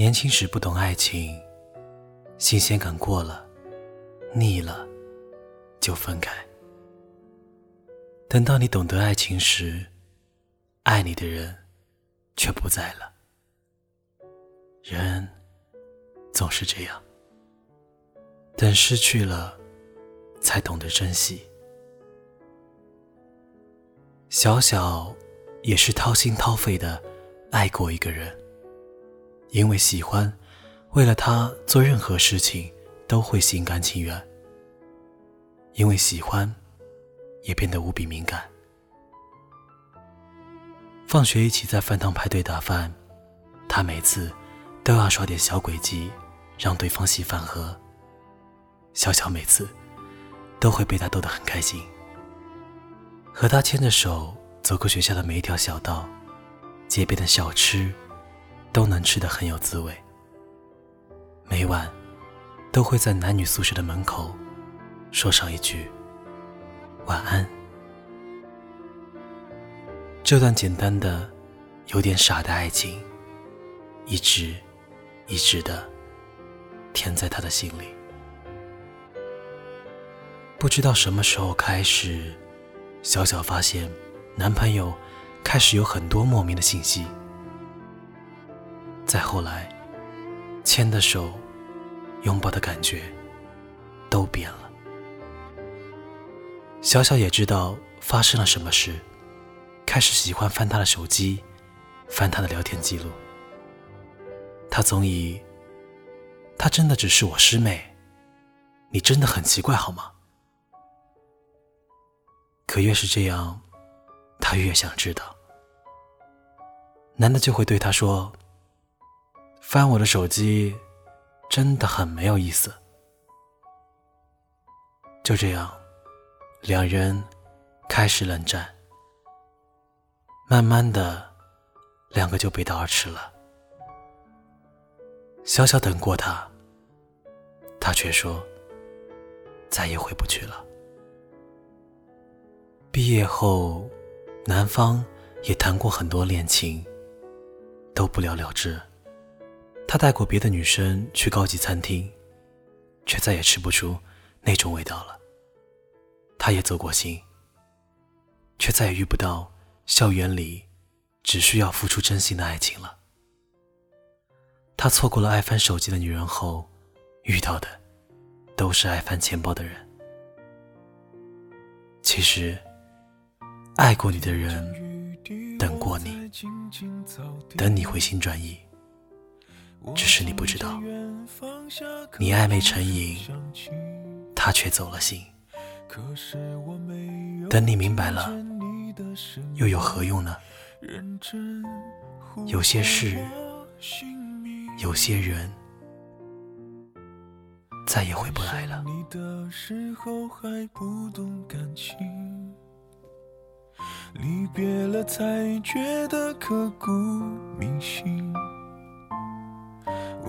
年轻时不懂爱情，新鲜感过了，腻了，就分开。等到你懂得爱情时，爱你的人却不在了。人总是这样，等失去了，才懂得珍惜。小小也是掏心掏肺的爱过一个人，因为喜欢，为了他做任何事情都会心甘情愿。因为喜欢，也变得无比敏感。放学一起在饭堂排队打饭，他每次都要耍点小诡计，让对方洗饭盒。小小每次都会被他逗得很开心。和他牵着手走过学校的每一条小道，街边的小吃都能吃得很有滋味。每晚都会在男女宿舍的门口说上一句晚安。这段简单的、有点傻的爱情，一直一直的填在他的心里。不知道什么时候开始。小小发现，男朋友开始有很多莫名的信息。再后来，牵的手、拥抱的感觉都变了。小小也知道发生了什么事，开始喜欢翻他的手机，翻他的聊天记录。他总以“她真的只是我师妹，你真的很奇怪，好吗？”可越是这样，他越想知道。男的就会对他说：“翻我的手机，真的很没有意思。”就这样，两人开始冷战。慢慢的，两个就背道而驰了。小小等过他，他却说：“再也回不去了。”毕业后，男方也谈过很多恋情，都不了了之。他带过别的女生去高级餐厅，却再也吃不出那种味道了。他也走过心，却再也遇不到校园里只需要付出真心的爱情了。他错过了爱翻手机的女人后，遇到的都是爱翻钱包的人。其实。爱过你的人，等过你，等你回心转意，只是你不知道，你暧昧成瘾，他却走了心。等你明白了，又有何用呢？有些事，有些人，再也回不来了。离别了才觉得刻骨铭心，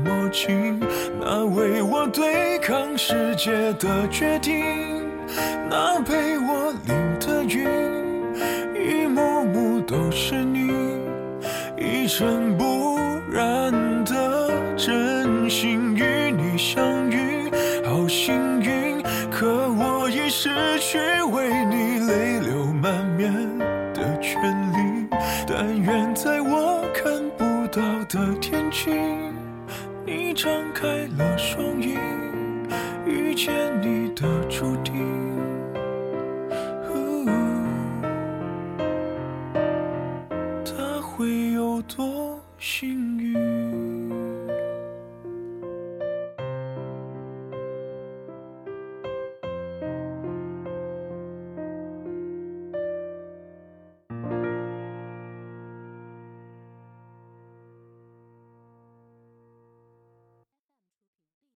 么情。那为我对抗世界的决定，那陪我淋的雨，一幕幕都是你，一尘不张开了双翼，遇见你的注定。